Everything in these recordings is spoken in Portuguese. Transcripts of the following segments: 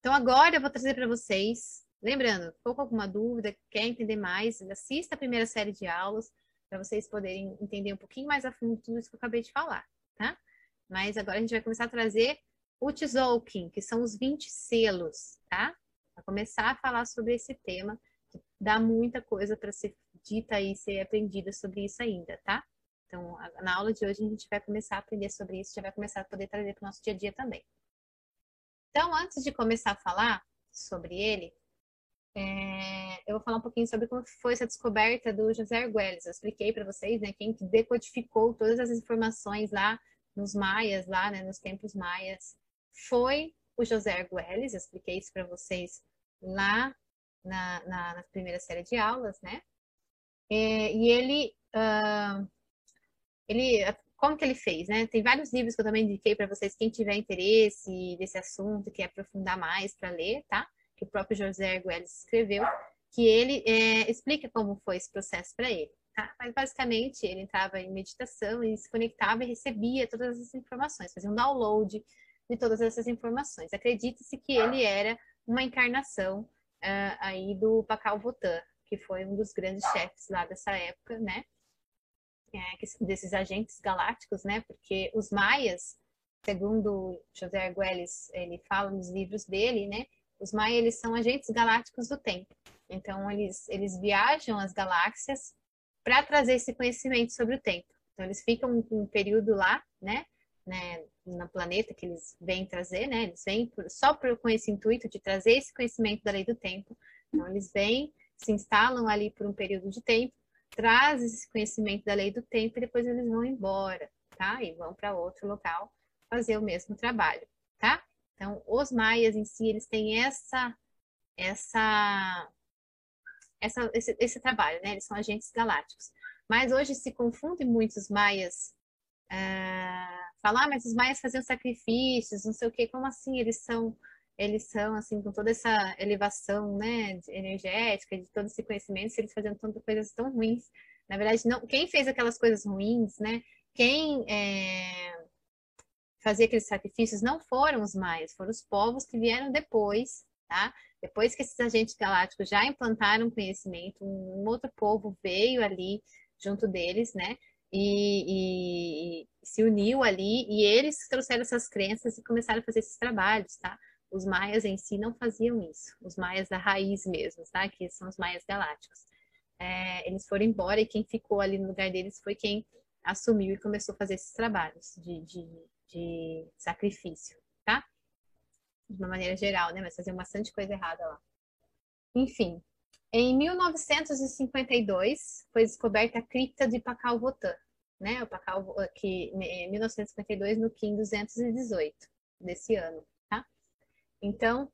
então agora eu vou trazer para vocês, lembrando, ficou com alguma dúvida, quer entender mais, assista a primeira série de aulas para vocês poderem entender um pouquinho mais a fundo tudo isso que eu acabei de falar, tá? Mas agora a gente vai começar a trazer o Tzolk'in, que são os 20 selos, tá? Para começar a falar sobre esse tema, que dá muita coisa para ser dita e ser aprendida sobre isso ainda, tá? Então, na aula de hoje a gente vai começar a aprender sobre isso, já vai começar a poder trazer para o nosso dia a dia também. Então, antes de começar a falar sobre ele, é, eu vou falar um pouquinho sobre como foi essa descoberta do José Arguelles. Eu expliquei para vocês, né, quem decodificou todas as informações lá nos maias, lá, né, nos tempos maias, foi o José Arguelles. Eu expliquei isso para vocês lá na, na, na, primeira série de aulas, né? É, e ele, uh, ele, como que ele fez, né? Tem vários livros que eu também indiquei para vocês, quem tiver interesse desse assunto, quer aprofundar mais para ler, tá? Que o próprio José Arguelles escreveu, que ele é, explica como foi esse processo para ele. Tá? Mas basicamente ele entrava em meditação e se conectava e recebia todas essas informações, fazia um download de todas essas informações. Acredita-se que ele era uma encarnação uh, aí do Pakal Votan, que foi um dos grandes chefes lá dessa época, né? É, desses agentes galácticos, né? Porque os maias, segundo José Arguelles, ele fala nos livros dele, né? Os maias eles são agentes galácticos do tempo. Então eles eles viajam as galáxias para trazer esse conhecimento sobre o tempo. Então eles ficam um, um período lá, né? né, no planeta que eles vêm trazer, né? Eles vêm por, só por, com esse intuito de trazer esse conhecimento da lei do tempo. Então, eles vêm, se instalam ali por um período de tempo, trazem esse conhecimento da lei do tempo e depois eles vão embora, tá? E vão para outro local fazer o mesmo trabalho, tá? Então, os maias em si, eles têm essa, essa, essa esse, esse trabalho, né? Eles são agentes galácticos. Mas hoje se confunde muito os maias ah, falar, ah, mas os maias faziam sacrifícios, não sei o quê, como assim eles são, eles são assim, com toda essa elevação, né, energética, de todo esse conhecimento, se eles faziam tantas coisas tão ruins. Na verdade, não, quem fez aquelas coisas ruins, né, quem é, fazia aqueles sacrifícios não foram os maias, foram os povos que vieram depois, tá? Depois que esses agentes galácticos já implantaram conhecimento, um outro povo veio ali junto deles, né? e, e, se uniu ali e eles trouxeram essas crenças e começaram a fazer esses trabalhos, tá? Os maias em si não faziam isso, os maias da raiz mesmo, tá? Que são os maias galácticos. É, eles foram embora e quem ficou ali no lugar deles foi quem assumiu e começou a fazer esses trabalhos de, de, de sacrifício, tá? De uma maneira geral, né? Mas faziam bastante coisa errada lá. Enfim, em 1952 foi descoberta a cripta de Pacalvotan, né? O Pacal, que em 1952 no Kim 218 desse ano, Então,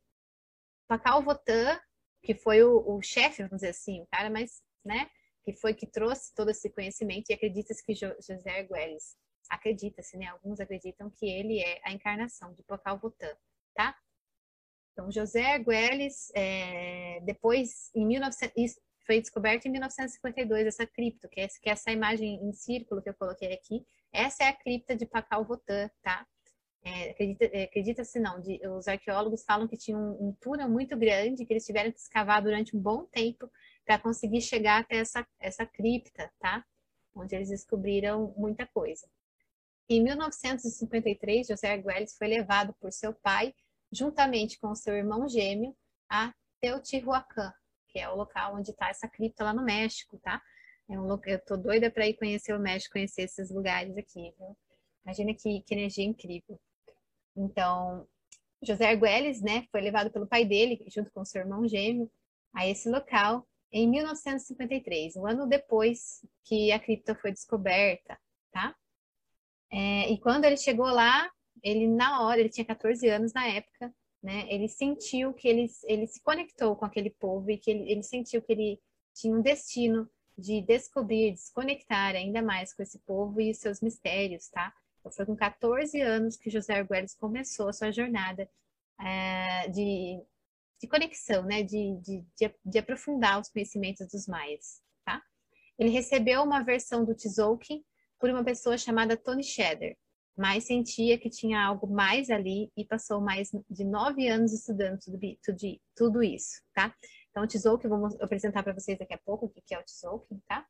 Pacalvotan, que foi o, o chefe, vamos dizer assim, o cara mais, né? Que foi que trouxe todo esse conhecimento e acredita-se que José Arguelles, acredita-se, né? Alguns acreditam que ele é a encarnação de Pacalvotan, tá? Então, José Arguelles, é, depois, em 1900, foi descoberto em 1952 essa cripta, que é, que é essa imagem em círculo que eu coloquei aqui. Essa é a cripta de Pakal Votan, tá? É, acredita-se é, acredita não, de, os arqueólogos falam que tinha um, um túnel muito grande, que eles tiveram que escavar durante um bom tempo para conseguir chegar até essa, essa cripta, tá? Onde eles descobriram muita coisa. Em 1953, José Arguelles foi levado por seu pai juntamente com seu irmão gêmeo, a Teotihuacan, que é o local onde está essa cripta lá no México, tá? É um local, eu tô doida para ir conhecer o México, conhecer esses lugares aqui, viu? Imagina que, que energia incrível. Então, José Arguelles, né, foi levado pelo pai dele, junto com seu irmão gêmeo, a esse local em 1953, um ano depois que a cripta foi descoberta, tá? É, e quando ele chegou lá, ele na hora, ele tinha 14 anos na época, né? Ele sentiu que ele, ele se conectou com aquele povo e que ele, ele sentiu que ele tinha um destino de descobrir, desconectar ainda mais com esse povo e os seus mistérios, tá? Então, foi com 14 anos que José Arguelles começou a sua jornada é, de, de conexão, né? De, de, de, aprofundar os conhecimentos dos maias, tá? Ele recebeu uma versão do Tzolk'in por uma pessoa chamada Tony Shedder. mais sentia que tinha algo mais ali e passou mais de nove anos estudando tudo, tudo, tudo isso, tá? Então, o Tzolk'in, vou apresentar para vocês daqui a pouco o que é o Tzolk'in, tá?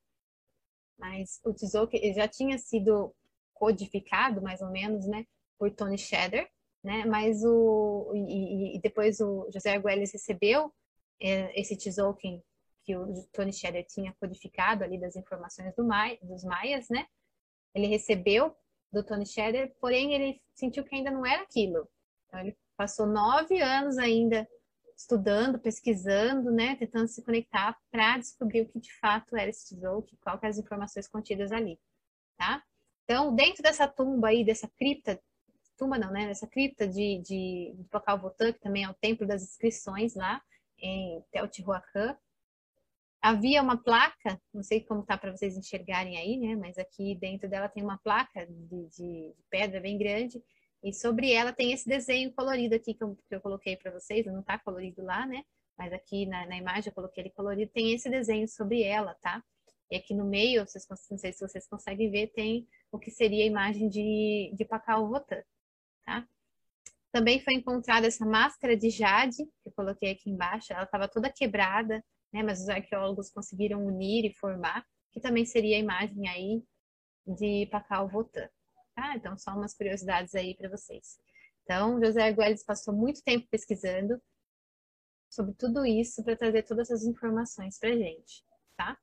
Mas o Tzolk'in já tinha sido codificado, mais ou menos, né, por Tony Shader, né? Mas o e, e depois o José Arguelles recebeu é, esse Tzolk'in que o Tony Shader tinha codificado ali das informações do dos maias, né? Ele recebeu do Tony Shader, porém ele sentiu que ainda não era aquilo. Então ele passou nove anos ainda estudando, pesquisando, né, tentando se conectar para descobrir o que de fato era esse tesouro, qual que as informações contidas ali, tá? Então, dentro dessa tumba aí, dessa cripta, tumba não, né, dessa cripta de, de, de Votan, que também é o templo das inscrições lá, em Teotihuacan, havia uma placa, não sei como tá para vocês enxergarem aí, né? Mas aqui dentro dela tem uma placa de, de pedra bem grande e sobre ela tem esse desenho colorido aqui que eu, que eu coloquei para vocês. Não tá colorido lá, né? Mas aqui na, na, imagem eu coloquei ele colorido. Tem esse desenho sobre ela, tá? E aqui no meio, vocês, não sei se vocês conseguem ver, tem o que seria a imagem de, de Pacal Votan, tá? Também foi encontrada essa máscara de jade, que eu coloquei aqui embaixo. Ela estava toda quebrada, né? Mas os arqueólogos conseguiram unir e formar, que também seria a imagem aí de Pacal Votan. Tá? Então, só umas curiosidades aí para vocês. Então, José Arguelles passou muito tempo pesquisando sobre tudo isso para trazer todas essas informações para gente, tá?